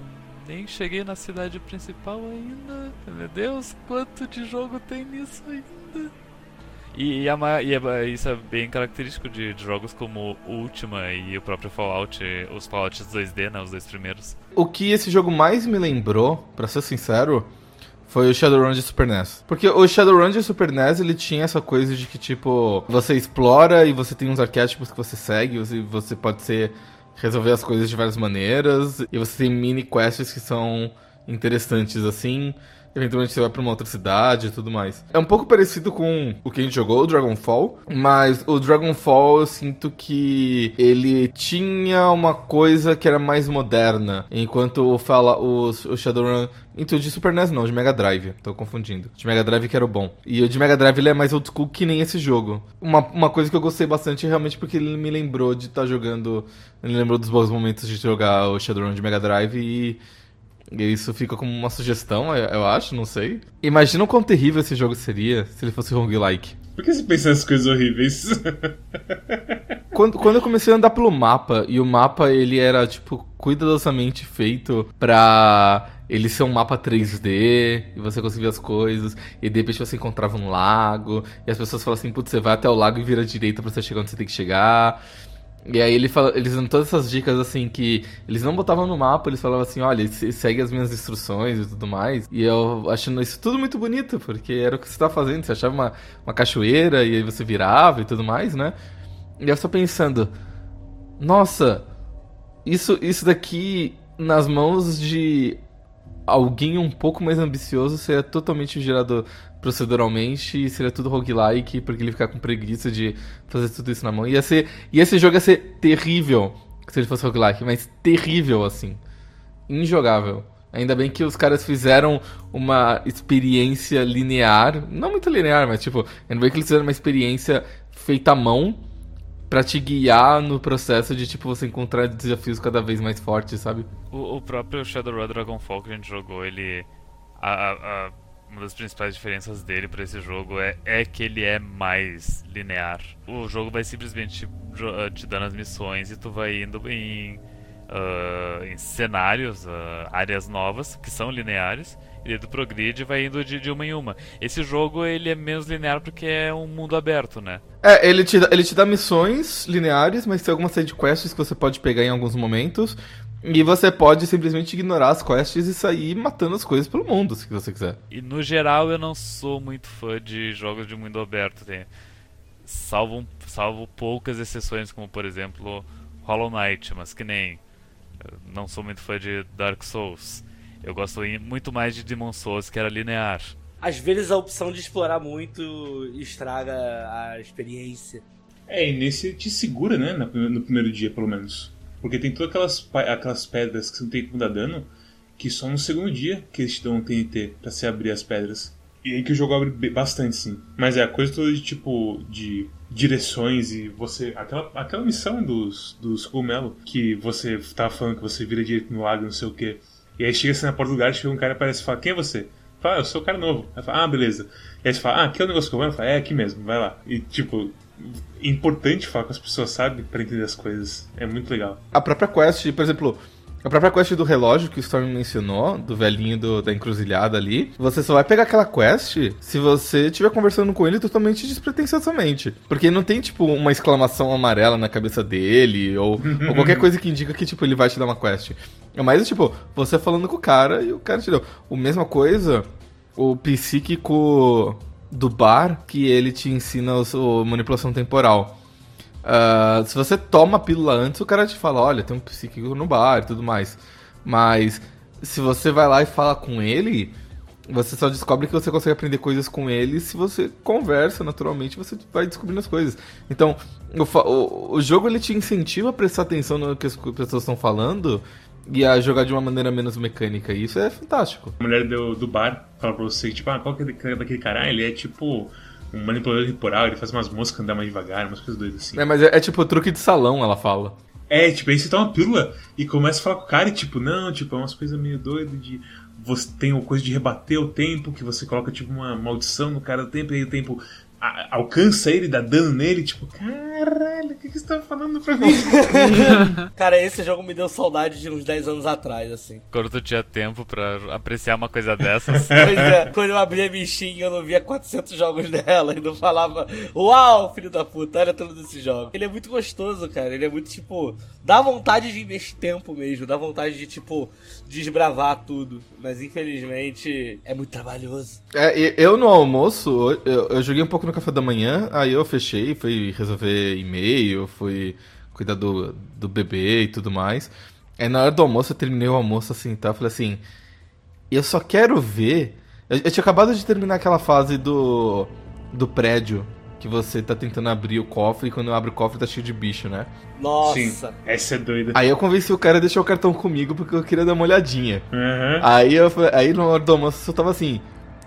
nem cheguei na cidade principal ainda. Meu Deus, quanto de jogo tem nisso ainda? E, e a e é ba- isso é bem característico de, de jogos como Ultima e o próprio Fallout, os Fallouts 2D, né, os dois primeiros. O que esse jogo mais me lembrou, pra ser sincero, foi o Shadowrun de Super NES. Porque o Shadowrun de Super NES, ele tinha essa coisa de que, tipo, você explora e você tem uns arquétipos que você segue, você, você pode ser resolver as coisas de várias maneiras, e você tem mini quests que são interessantes assim. Eventualmente você vai pra uma outra cidade e tudo mais. É um pouco parecido com o que a gente jogou, o Dragonfall, mas o Dragonfall eu sinto que ele tinha uma coisa que era mais moderna, enquanto Fala, o, o Shadowrun. Então, de Super NES não, de Mega Drive, tô confundindo. De Mega Drive que era o bom. E o de Mega Drive ele é mais old school que nem esse jogo. Uma, uma coisa que eu gostei bastante é realmente porque ele me lembrou de estar jogando. Ele lembrou dos bons momentos de jogar o Shadowrun de Mega Drive e. E isso fica como uma sugestão, eu acho, não sei. Imagina o quão terrível esse jogo seria se ele fosse roguelike. Por que você pensa nessas coisas horríveis? <laughs> Quando, quando eu comecei a andar pelo mapa, e o mapa ele era, tipo, cuidadosamente feito pra ele ser um mapa 3D, e você conseguia as coisas, e de repente você encontrava um lago, e as pessoas falam assim, putz, você vai até o lago e vira à direita pra você chegar onde você tem que chegar. E aí ele fala, eles dão todas essas dicas assim que eles não botavam no mapa, eles falavam assim, olha, se- segue as minhas instruções e tudo mais. E eu achando isso tudo muito bonito, porque era o que você estava fazendo, você achava uma, uma cachoeira e aí você virava e tudo mais, né? E eu só pensando, nossa, isso, isso daqui nas mãos de alguém um pouco mais ambicioso seria totalmente gerado proceduralmente e seria tudo roguelike, porque ele ficar com preguiça de fazer tudo isso na mão. Ia ser, e esse jogo ia ser terrível se ele fosse roguelike, mas terrível assim. Injogável. Ainda bem que os caras fizeram uma experiência linear, não muito linear, mas tipo, ainda bem que eles fizeram uma experiência feita à mão pra te guiar no processo de tipo você encontrar desafios cada vez mais fortes, sabe? O, o próprio Shadowrun Dragonfall que a gente jogou, ele. a- a- a- uma das principais diferenças dele pra esse jogo é, é que ele é mais linear. O jogo vai simplesmente jo- ah, te dando as missões e tu vai indo em, ah, em cenários, ah, áreas novas, que são lineares. E tu progride vai indo de, de uma em uma. Esse jogo ele é menos linear porque é um mundo aberto, né? É, ele te, ele te dá missões lineares, mas tem algumas side quests que você pode pegar em alguns momentos. E você pode simplesmente ignorar as quests e sair matando as coisas pelo mundo, se você quiser. E no geral eu não sou muito fã de jogos de mundo aberto. Tem, salvo, salvo poucas exceções, como por exemplo Hollow Knight, mas que nem. Não sou muito fã de Dark Souls. Eu gosto muito mais de Demon Souls, que era linear. Às vezes a opção de explorar muito estraga a experiência. É, e nesse te segura, né? No primeiro dia, pelo menos. Porque tem todas aquelas, aquelas pedras que não tem como dar dano, que só no segundo dia que eles te dão um TNT pra se abrir as pedras. E aí que o jogo abre bastante, sim. Mas é a coisa toda de tipo. de direções e você. Aquela, aquela missão dos, dos cogumelo que você tava falando que você vira direito no lago, não sei o que. E aí chega assim na porta do lugar, chega um cara e aparece e fala, quem é você? Fala, ah, eu sou o cara novo. Aí fala, ah, beleza. E aí você fala, ah, aqui é o negócio que eu vou? Fala, é aqui mesmo, vai lá. E tipo, importante falar com as pessoas, sabe? para entender as coisas. É muito legal. A própria quest, por exemplo, a própria quest do relógio que o Storm mencionou, do velhinho do, da encruzilhada ali, você só vai pegar aquela quest se você estiver conversando com ele totalmente despretensiosamente. Porque não tem, tipo, uma exclamação amarela na cabeça dele, ou, ou qualquer <laughs> coisa que indica que, tipo, ele vai te dar uma quest. É mais, tipo, você falando com o cara e o cara te deu. A mesma coisa, o psíquico do bar, que ele te ensina a manipulação temporal. Uh, se você toma a pílula antes, o cara te fala, olha, tem um psíquico no bar e tudo mais. Mas se você vai lá e fala com ele, você só descobre que você consegue aprender coisas com ele se você conversa naturalmente, você vai descobrindo as coisas. Então, o, o, o jogo ele te incentiva a prestar atenção no que as pessoas estão falando e a jogar de uma maneira menos mecânica. E isso é fantástico. A mulher do, do bar fala pra você, tipo, ah, qual que é daquele cara? ele é tipo um manipulador temporal, ele faz umas moscas andar mais devagar, umas coisas doidas assim. É, mas é, é tipo truque de salão, ela fala. É, tipo, aí você toma uma pílula e começa a falar com o cara e tipo, não, tipo, é umas coisas meio doidas de. Você tem uma coisa de rebater o tempo, que você coloca tipo uma maldição no cara do tempo, e aí o tempo alcança ele, dá dano nele, tipo, caralho, o que, que você tá falando pra mim? <laughs> Cara, esse jogo me deu saudade de uns 10 anos atrás, assim. Quando tu tinha tempo pra apreciar uma coisa dessas. <laughs> pois é, quando eu abria a bichinha, eu não via 400 jogos dela e não falava, uau, filho da puta, olha tudo desse jogo. Ele é muito gostoso, cara, ele é muito, tipo, dá vontade de investir tempo mesmo, dá vontade de, tipo, desbravar tudo. Mas, infelizmente, é muito trabalhoso. É, eu no almoço, eu, eu joguei um pouco no café da manhã, aí eu fechei, fui resolver e-mail, fui cuidar do, do bebê e tudo mais. Aí na hora do almoço eu terminei o almoço assim, tá? Eu falei assim, eu só quero ver. Eu, eu tinha acabado de terminar aquela fase do do prédio que você tá tentando abrir o cofre e quando abre o cofre tá cheio de bicho, né? Nossa! Sim, essa é doida. Aí eu convenci o cara a deixar o cartão comigo porque eu queria dar uma olhadinha. Uhum. Aí, eu, aí na hora do almoço eu tava assim,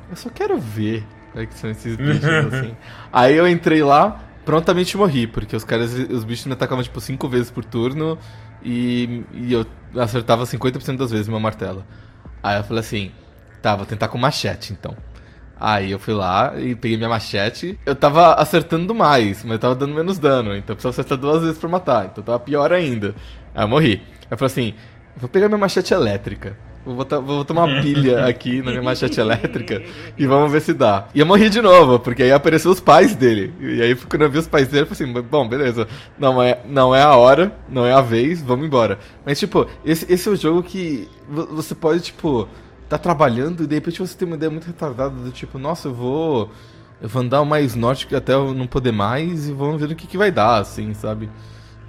eu só quero ver é que são esses bichos <laughs> assim. Aí eu entrei lá, prontamente morri, porque os caras, os bichos me atacavam tipo 5 vezes por turno e, e eu acertava 50% das vezes meu martelo. Aí eu falei assim, tá, vou tentar com machete então. Aí eu fui lá e peguei minha machete. Eu tava acertando mais, mas eu tava dando menos dano. Então eu precisava acertar duas vezes pra matar. Então tava pior ainda. Aí eu morri. Aí eu falei assim: vou pegar minha machete elétrica. Vou botar, vou botar uma pilha aqui na minha machete <laughs> elétrica e vamos ver se dá. E eu morri de novo, porque aí apareceu os pais dele. E aí quando eu vi os pais dele, eu falei assim, bom, beleza. Não é, não é a hora, não é a vez, vamos embora. Mas, tipo, esse, esse é o jogo que você pode, tipo, tá trabalhando e de repente você tem uma ideia muito retardada do tipo, nossa, eu vou. Eu vou andar mais norte até eu não poder mais e vamos ver o que, que vai dar, assim, sabe?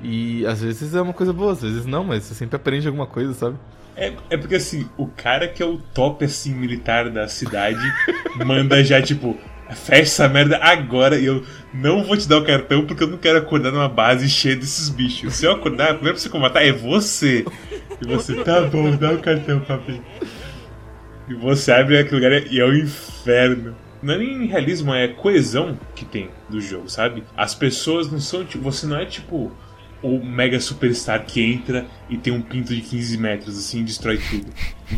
E às vezes é uma coisa boa, às vezes não, mas você sempre aprende alguma coisa, sabe? É, é porque assim, o cara que é o top assim militar da cidade <laughs> manda já tipo, fecha essa merda agora e eu não vou te dar o cartão porque eu não quero acordar numa base cheia desses bichos. Se eu acordar, a primeira pessoa que eu matar é você. E você, tá bom, dá o cartão, papi. E você abre aquele lugar e é o inferno. Não é nem realismo, é coesão que tem do jogo, sabe? As pessoas não são tipo. Você não é tipo o mega superstar que entra e tem um pinto de 15 metros, assim, e destrói tudo.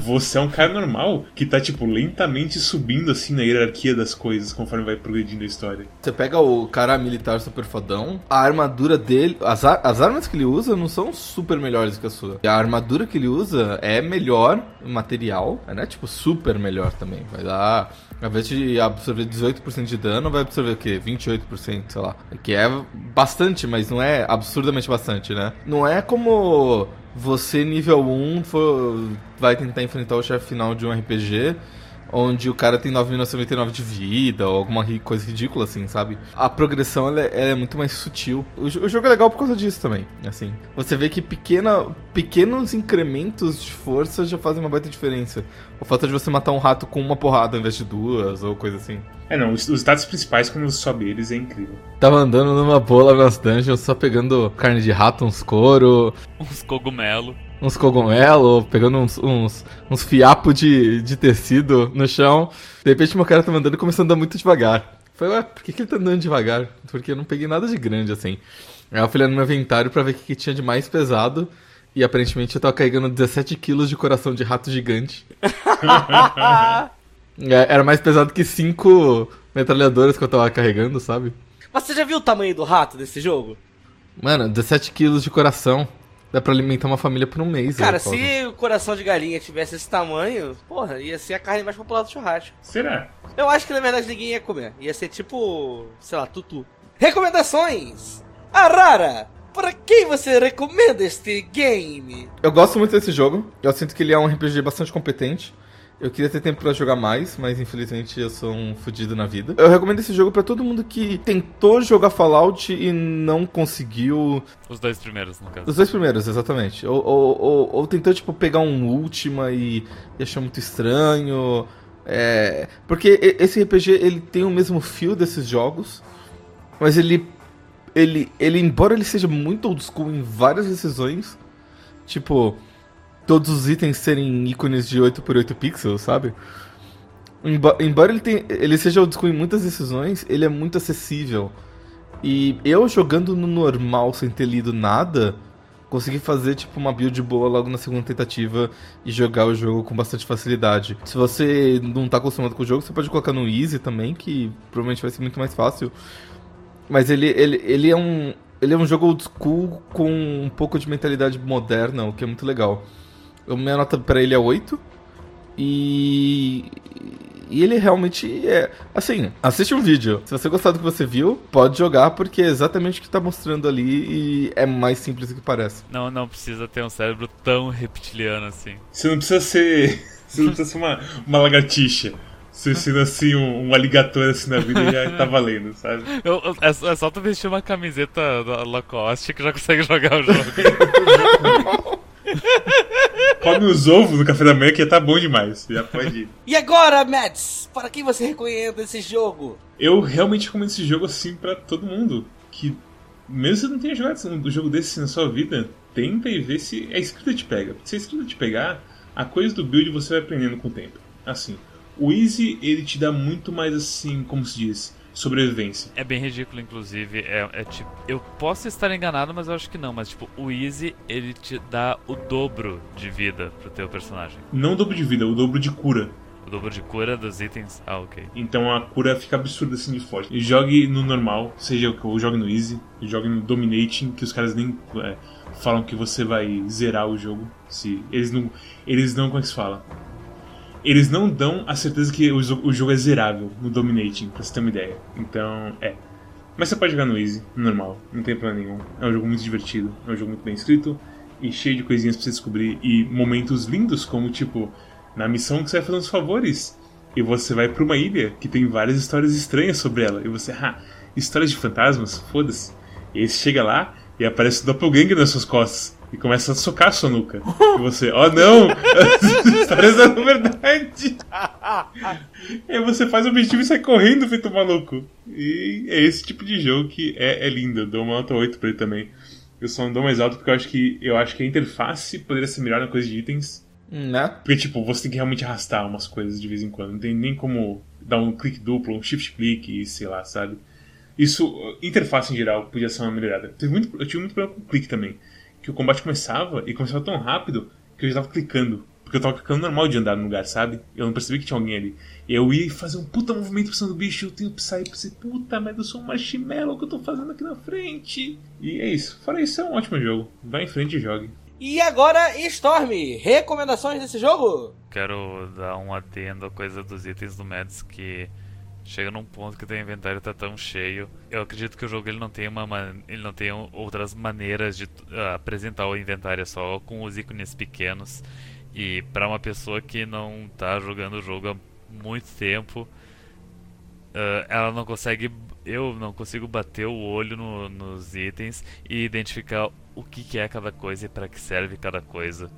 Você é um cara normal que tá, tipo, lentamente subindo, assim, na hierarquia das coisas conforme vai progredindo a história. Você pega o cara militar super fodão, a armadura dele, as, ar as armas que ele usa não são super melhores que a sua. A armadura que ele usa é melhor material, né? Tipo, super melhor também. Vai dar ao invés de absorver 18% de dano, vai absorver o quê? 28%, sei lá. Que é bastante, mas não é absurdamente bastante, né? Não é como você, nível 1, for, vai tentar enfrentar o chefe final de um RPG onde o cara tem 9.999 de vida, ou alguma coisa ridícula assim, sabe? A progressão ela é, ela é muito mais sutil. O, o, jogo é legal por causa disso também, assim. Você vê que pequena, pequenos incrementos de força já fazem uma baita diferença. O fato de você matar um rato com uma porrada ao invés de duas, ou coisa assim. É, não, os, os status principais, quando você sobe eles, é incrível. Tava andando numa boa nas dungeons, só pegando carne de rato, uns couro... Uns cogumelo uns cogumelos, pegando uns, uns, uns fiapos de, de tecido no chão. De repente meu cara tá andando e começando a andar muito devagar. Falei, ué, por que, que ele tá andando devagar? Porque eu não peguei nada de grande assim. Aí eu fui no meu inventário pra ver o que, que tinha de mais pesado. E aparentemente eu tava carregando 17 quilos de coração de rato gigante. <laughs> é, era mais pesado que 5 metralhadoras que eu tava carregando, sabe? Mas você já viu o tamanho do rato desse jogo? Mano, 17 quilos de coração. Dá pra alimentar uma família por um mês. Cara, se o coração de galinha tivesse esse tamanho, porra, ia ser a carne mais popular do churrasco. Será? Eu acho que na verdade ninguém ia comer. Ia ser tipo, sei lá, tutu. Recomendações! A Rara! Para quem você recomenda este game? Eu gosto muito desse jogo. Eu sinto que ele é um RPG bastante competente. Eu queria ter tempo para jogar mais, mas infelizmente eu sou um fudido na vida. Eu recomendo esse jogo para todo mundo que tentou jogar Fallout e não conseguiu. Os dois primeiros, no caso. Os dois primeiros, exatamente. Ou, ou, ou, ou tentou, tipo, pegar um Ultima e, e achou muito estranho. É... Porque esse RPG ele tem o mesmo fio desses jogos, mas ele, ele, ele, embora ele seja muito old school em várias decisões, tipo todos os itens serem ícones de 8 por 8 pixels, sabe? Embora ele, tenha, ele seja school em muitas decisões, ele é muito acessível. E eu jogando no normal sem ter lido nada, consegui fazer tipo uma build boa logo na segunda tentativa e jogar o jogo com bastante facilidade. Se você não tá acostumado com o jogo, você pode colocar no easy também, que provavelmente vai ser muito mais fácil. Mas ele, ele, ele é um ele é um jogo old school com um pouco de mentalidade moderna, o que é muito legal. A minha nota para ele é 8. E. E ele realmente é. Assim, assiste um vídeo. Se você gostar do que você viu, pode jogar, porque é exatamente o que tá mostrando ali e é mais simples do que parece. Não, não precisa ter um cérebro tão reptiliano assim. Você não precisa ser. <laughs> Você não precisa ser uma, uma lagartixa. Você sendo assim um, um aligator assim na vida já tá valendo, sabe? Eu, eu, é, é, só tu vestir uma camiseta da Lacoste que já consegue jogar o jogo. <laughs> <laughs> Come os ovos no café da manhã que tá bom demais. Já pode ir. E agora, Mads, para quem você recomenda esse jogo? Eu realmente recomendo esse jogo assim para todo mundo. Que mesmo se você não tenha jogado um jogo desse na sua vida, tenta e vê se a escrita te pega. Se a escrita te pegar, a coisa do build você vai aprendendo com o tempo. Assim, o Easy ele te dá muito mais assim, como se diz, sobrevivência. É bem ridículo, inclusive. É, é, tipo. Eu posso estar enganado, mas eu acho que não. Mas, tipo, o Easy, ele te dá o dobro de vida pro teu personagem. Não o dobro de vida, o dobro de cura. O dobro de cura dos itens? Ah, ok. Então a cura fica absurda assim de forte. E jogue no normal, seja o que eu jogue no Easy, jogue no Dominating, que os caras nem é, falam que você vai zerar o jogo. Se eles não. Eles não, como é que se fala? Eles não dão a certeza que o, jogo é zerável no Dominating, pra você ter uma ideia. Então, é. Mas você pode jogar no Easy, normal, não tem problema nenhum. É um jogo muito divertido, é um jogo muito bem escrito e cheio de coisinhas pra você descobrir e momentos lindos, como tipo, na missão que você vai fazer uns favores e você vai pra uma ilha que tem várias histórias estranhas sobre ela e você, ah, histórias de fantasmas? Foda-se. E aí você chega lá e aparece o Doppelganger nas suas costas e começa a socar a sua nuca. e você, oh não! <laughs> Histórias são verdade! e aí você faz o objetivo e sai correndo feito maluco. E é esse tipo de jogo que é, é lindo. Eu dou uma nota 8 pra ele também. Eu só não dou mais alto porque eu acho que eu acho que a interface poderia ser melhor na coisa de itens. Né? Porque, tipo, você tem que realmente arrastar umas coisas de vez em quando. Não tem nem como dar um clique duplo, um shift clique e sei lá, sabe? Isso, interface em geral, podia ser uma melhorada. Teve muito, eu tive muito problema com o clique também que o combate começava e começava tão rápido que eu já tava clicando. Porque eu tava clicando normal de andar no lugar, sabe? Eu não percebi que tinha alguém ali. E eu ia fazer um puta movimento pra cima do bicho, eu tenho que sair e pensei, puta merda, eu sou um marshmallow que eu tô fazendo aqui na frente. E é isso. Fora isso, é um ótimo jogo. Vai em frente e jogue. E agora, Storm, recomendações desse jogo? Quero dar um adendo à coisa dos itens do Mads que chega num ponto que teu inventário tá tão cheio. Eu acredito que o jogo ele não tem uma man... ele não tem outras maneiras de uh, apresentar o inventário só com os ícones pequenos. E para uma pessoa que não tá jogando o jogo há muito tempo, uh, ela não consegue eu não consigo bater o olho no, nos itens e identificar o que, que é cada coisa e para que serve cada coisa.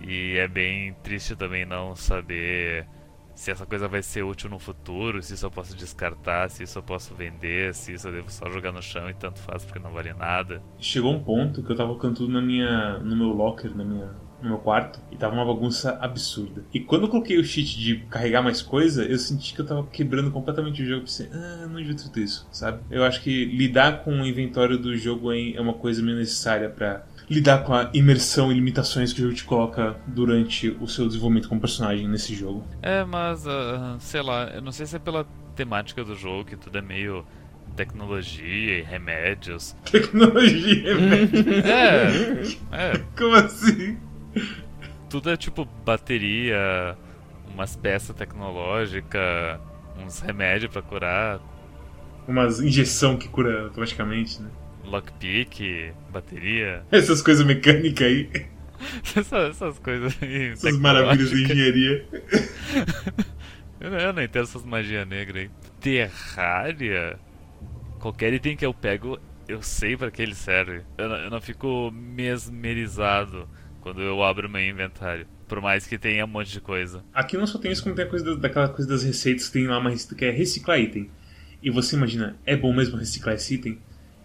E é bem triste também não saber se essa coisa vai ser útil no futuro, se isso eu posso descartar, se isso eu posso vender, se isso eu devo só jogar no chão e tanto faz porque não vale nada. Chegou um ponto que eu tava colocando tudo na minha, no meu locker, na minha, no meu quarto, e tava uma bagunça absurda. E quando eu coloquei o cheat de carregar mais coisa, eu senti que eu tava quebrando completamente o jogo. Pensei, ah, não devia tudo isso, sabe? Eu acho que lidar com o inventório do jogo é uma coisa meio necessária para lidar com a imersão e limitações que o jogo te coloca durante o seu desenvolvimento como personagem nesse jogo. É, mas, uh, sei lá, eu não sei se é pela temática do jogo, que tudo é meio tecnologia e remédios. <laughs> Tecnologia e remédios? é, é. Como assim? Tudo é tipo bateria, umas peças tecnológicas, uns remédios para curar. Umas injeção que cura automaticamente, né? Lockpick, bateria. <laughs> Essas coisas mecânicas aí. essas, essas coisas aí. Essas maravilhas de engenharia. <laughs> eu, não, eu não entendo essas magias negras aí. Terraria? Qualquer item que eu pego, eu sei para que ele serve. Eu não, eu não fico mesmerizado quando eu abro meu inventário. Por mais que tenha um monte de coisa. Aqui não só tem isso, como tem a coisa daquela coisa das receitas que tem lá uma receita que é reciclar item. E você imagina, é bom mesmo reciclar esse item?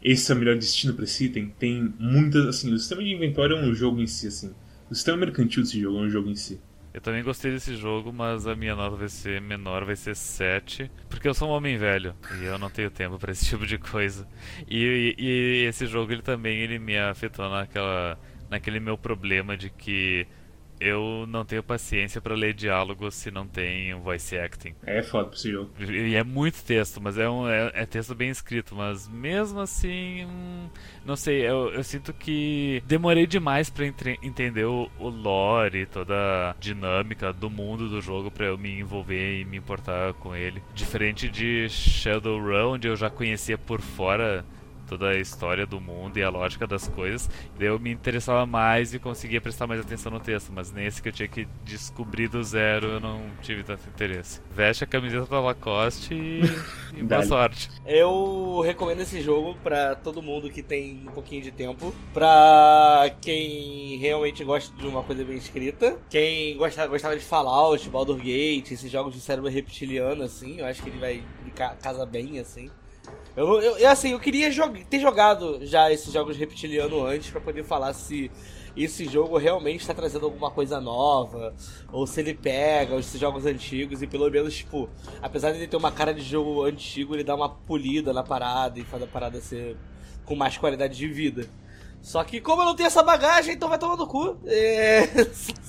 Esse é o melhor destino para esse item. Tem muitas, assim, o sistema de inventório é um jogo em si, assim. O sistema mercantil desse jogo é um jogo em si. Eu também gostei desse jogo, mas a minha nota vai ser menor, vai ser 7, porque eu sou um homem velho e eu não tenho tempo para esse <laughs> tipo de coisa. E, e, e, esse jogo ele também ele me afetou naquela naquele meu problema de que eu não tenho paciência para ler diálogos se não tem voice acting. É foda jogo. E é muito texto, mas é, um, é, é texto bem escrito. Mas mesmo assim, hum, não sei, eu, eu, sinto que demorei demais para entender o, o lore, toda a dinâmica do mundo do jogo para eu me envolver e me importar com ele. Diferente de Shadowrun, onde eu já conhecia por fora toda a história do mundo e a lógica das coisas. Daí eu me interessava mais e conseguia prestar mais atenção no texto, mas nesse que eu tinha que descobrir do zero eu não tive tanto interesse. Veste a camiseta da Lacoste e, <laughs> e boa sorte. Eu recomendo esse jogo para todo mundo que tem um pouquinho de tempo, pra quem realmente gosta de uma coisa bem escrita, quem gostava, gostava de Fallout, Baldur Gate, esses jogos de cérebro reptiliano, assim, eu acho que ele vai casa bem, assim. Eu, eu, assim, eu queria jog ter jogado já esses jogos reptiliano antes para poder falar se esse jogo realmente está trazendo alguma coisa nova, ou se ele pega esses jogos antigos e pelo menos, tipo, apesar de ele ter uma cara de jogo antigo, ele dá uma polida na parada e faz a parada ser com mais qualidade de vida. Só que como eu não tenho essa bagagem, então vai tomar no cu. É,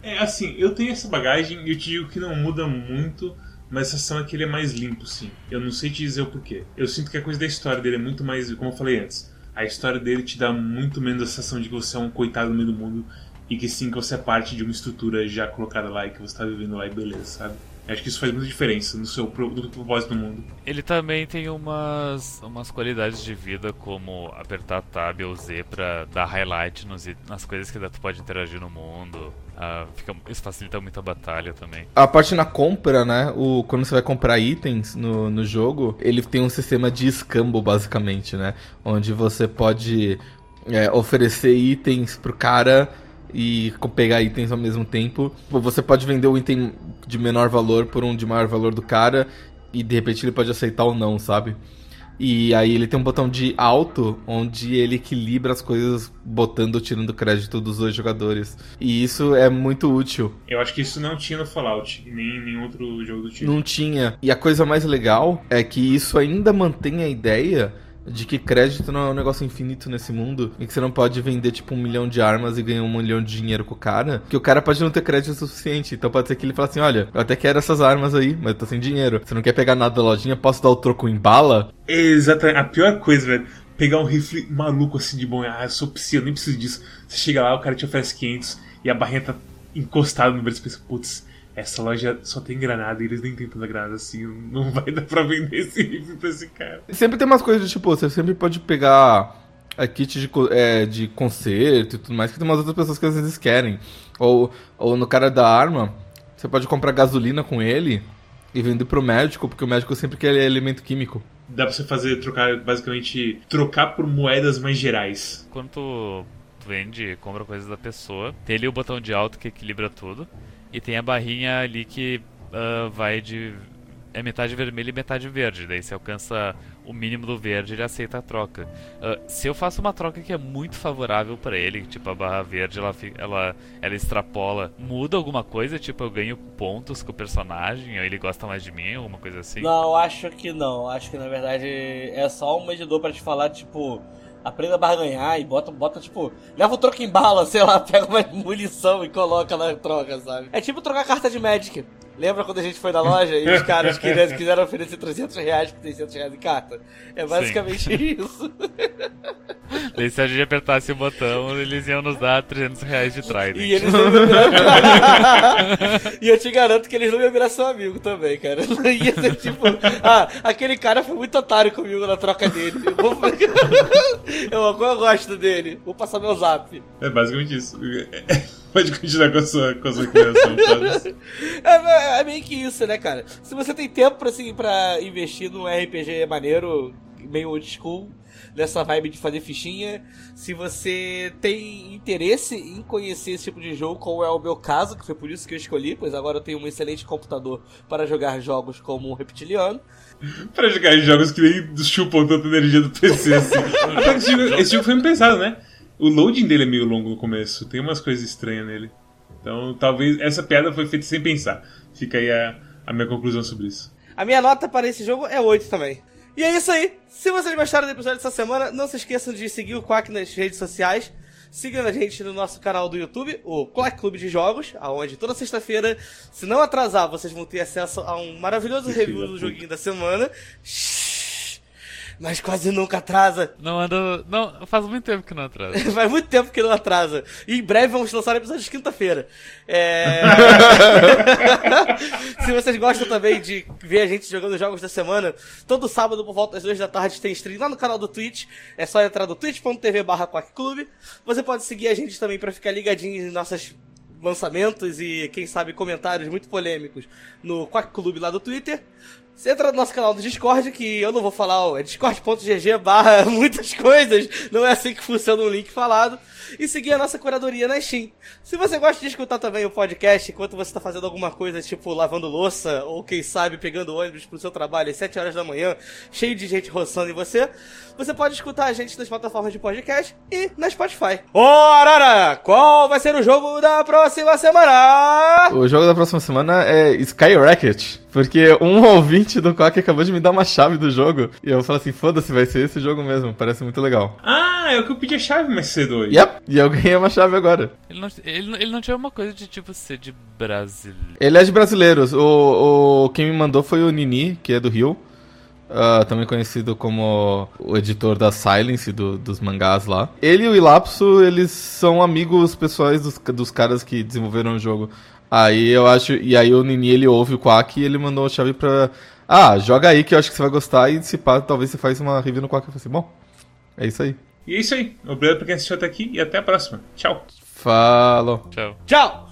é assim, eu tenho essa bagagem e eu te digo que não muda muito mas a sensação é que ele é mais limpo, sim. Eu não sei te dizer o porquê. Eu sinto que a coisa da história dele é muito mais, como eu falei antes, a história dele te dá muito menos a sensação de que você é um coitado no meio do mundo e que sim, que você é parte de uma estrutura já colocada lá e que você está vivendo lá e beleza, sabe? Acho que isso faz muita diferença no seu no propósito do mundo. Ele também tem umas, umas qualidades de vida, como apertar Tab ou Z pra dar highlight nos, nas coisas que tu pode interagir no mundo. Uh, fica, isso facilita muito a batalha também. A parte na compra, né? O, quando você vai comprar itens no, no jogo, ele tem um sistema de escambo, basicamente, né? Onde você pode é, oferecer itens pro cara e pegar itens ao mesmo tempo. Você pode vender o item de menor valor por um de maior valor do cara e de repente ele pode aceitar ou não, sabe? E aí ele tem um botão de alto onde ele equilibra as coisas botando ou tirando crédito dos dois jogadores. E isso é muito útil. Eu acho que isso não tinha no Fallout, nem em nenhum outro jogo do tipo. Não tinha. E a coisa mais legal é que isso ainda mantém a ideia de que crédito não é um negócio infinito nesse mundo e que você não pode vender tipo um milhão de armas e ganhar um milhão de dinheiro com o cara, que o cara pode não ter crédito suficiente. Então pode ser que ele fale assim: olha, eu até quero essas armas aí, mas eu tô sem dinheiro. Você não quer pegar nada da lojinha? Posso dar o troco em bala? Exatamente. A pior coisa, velho. Pegar um rifle maluco assim de bom. Ah, eu sou psi, eu nem preciso disso. Você chega lá, o cara te oferece 500 e a barrinha tá encostada no verso e pensa, putz, essa loja só tem granada e eles nem tem tanta granada assim, não vai dar pra vender esse rifle pra esse cara. Sempre tem umas coisas, tipo, você sempre pode pegar a kit de, é, de conserto e tudo mais, que tem umas outras pessoas que às vezes querem. Ou, ou no cara da arma, você pode comprar gasolina com ele e vender pro médico, porque o médico sempre quer elemento químico. Dá pra você fazer, trocar, basicamente, trocar por moedas mais gerais. Quando tu tu vende, compra coisas da pessoa, tem ali o botão de alto que equilibra tudo, e tem a barrinha ali que ah, vai de. É metade vermelho e metade verde. Daí você alcança o mínimo do verde ele aceita a troca. Ah, se eu faço uma troca que é muito favorável pra ele, tipo a barra verde ela, ela, ela extrapola, muda alguma coisa? Tipo, eu ganho pontos com o personagem, ou ele gosta mais de mim, alguma coisa assim? Não, acho que não. Acho que na verdade é só um medidor pra te falar, tipo, aprenda a barganhar e bota, bota, tipo, leva o troco em bala, sei lá, <laughs> pega uma munição e coloca na troca, sabe? É tipo trocar carta de Magic. Lembra quando a gente foi na loja e os caras quiseram, quiseram oferecer 300 reais por 600 reais em carta? É basicamente <laughs> isso. Daí se a gente apertasse o botão, eles iam nos dar 300 reais de Trident. E eles não virar... <laughs> E eu te garanto que eles não iam virar seu amigo também, cara. Não ia ser tipo, ah, aquele cara foi muito otário comigo na troca dele. Eu, vou... <laughs> eu, eu gosto dele. Vou passar meu zap. É basicamente isso. Pode continuar com a sua, com a sua criação, Thales. É, é meio que isso, né, cara? Se você tem tempo pra, assim, pra investir num RPG maneiro, meio old school, nessa vibe de fazer fichinha, se você tem interesse em conhecer esse tipo de jogo, como é o meu caso, que foi por isso que eu escolhi, pois agora eu tenho um excelente computador para jogar jogos como Reptiliano. pra jogar jogos que nem chupam tanta energia do PC assim. esse, <laughs> jogo, esse jogo foi bem pesado, né? O loading dele é meio longo no começo, tem umas coisas estranhas nele. Então talvez essa piada foi feita sem pensar. Fica aí a, a minha conclusão sobre isso. A minha nota para esse jogo é 8 também. E é isso aí. Se vocês gostaram do episódio dessa semana, não se esqueçam de seguir o Quack nas redes sociais. Siga a gente no nosso canal do YouTube, o Quack Clube de Jogos, aonde toda sexta-feira, se não atrasar, vocês vão ter acesso a um maravilhoso review do joguinho da semana. Mas quase nunca atrasa. Não anda. Não, faz muito tempo que não atrasa. <laughs> Faz muito tempo que não atrasa. E em breve vamos lançar episódios de quinta-feira. É... <laughs> Se vocês gostam também de ver a gente jogando jogos da semana, todo sábado por volta das duas da tarde tem stream lá no canal do Twitch. É só entrar no twitch.tv barra. Você pode seguir a gente também pra ficar ligadinho em nossos lançamentos e, quem sabe, comentários muito polêmicos no Quack Clube lá do Twitter. Você entra no nosso canal do Discord, que eu não vou falar, é discord.gg barra <laughs> muitas coisas, não é assim que funciona o link falado. E seguir a nossa curadoria na Steam. Se você gosta de escutar também o podcast enquanto você está fazendo alguma coisa, tipo lavando louça, ou quem sabe pegando ônibus pro seu trabalho às 7 horas da manhã, cheio de gente roçando em você, você pode escutar a gente nas plataformas de podcast e na Spotify. Arara, qual vai ser o jogo da próxima semana? O jogo da próxima semana é Sky Racket. Porque um <laughs> ouvinte do Quack acabou de me dar uma chave do jogo. E eu falo assim, foda-se, vai ser esse jogo mesmo. Parece muito legal. Ah, é o que eu pedi a chave mais cedo hoje. Yep, e eu ganhei uma chave agora. Ele não, ele, não- ele não tinha uma coisa de tipo ser de brasileiro. Ele é de brasileiros. O, o quem me mandou foi o Nini, que é do Rio. Ah, também conhecido como o editor da Silence, do- dos mangás lá. Ele e o Ilapso, eles são amigos pessoais dos, dos caras que desenvolveram o jogo. Aí eu acho. E aí o Nini ele ouve o Quack e ele mandou a chave pra. Ah, joga aí que eu acho que você vai gostar. E se pá, talvez você faça uma review no Quack. Eu falei assim, bom, é isso aí. E é isso aí. Obrigado por quem assistiu até aqui e até a próxima. Tchau. Falou. Tchau. Tchau!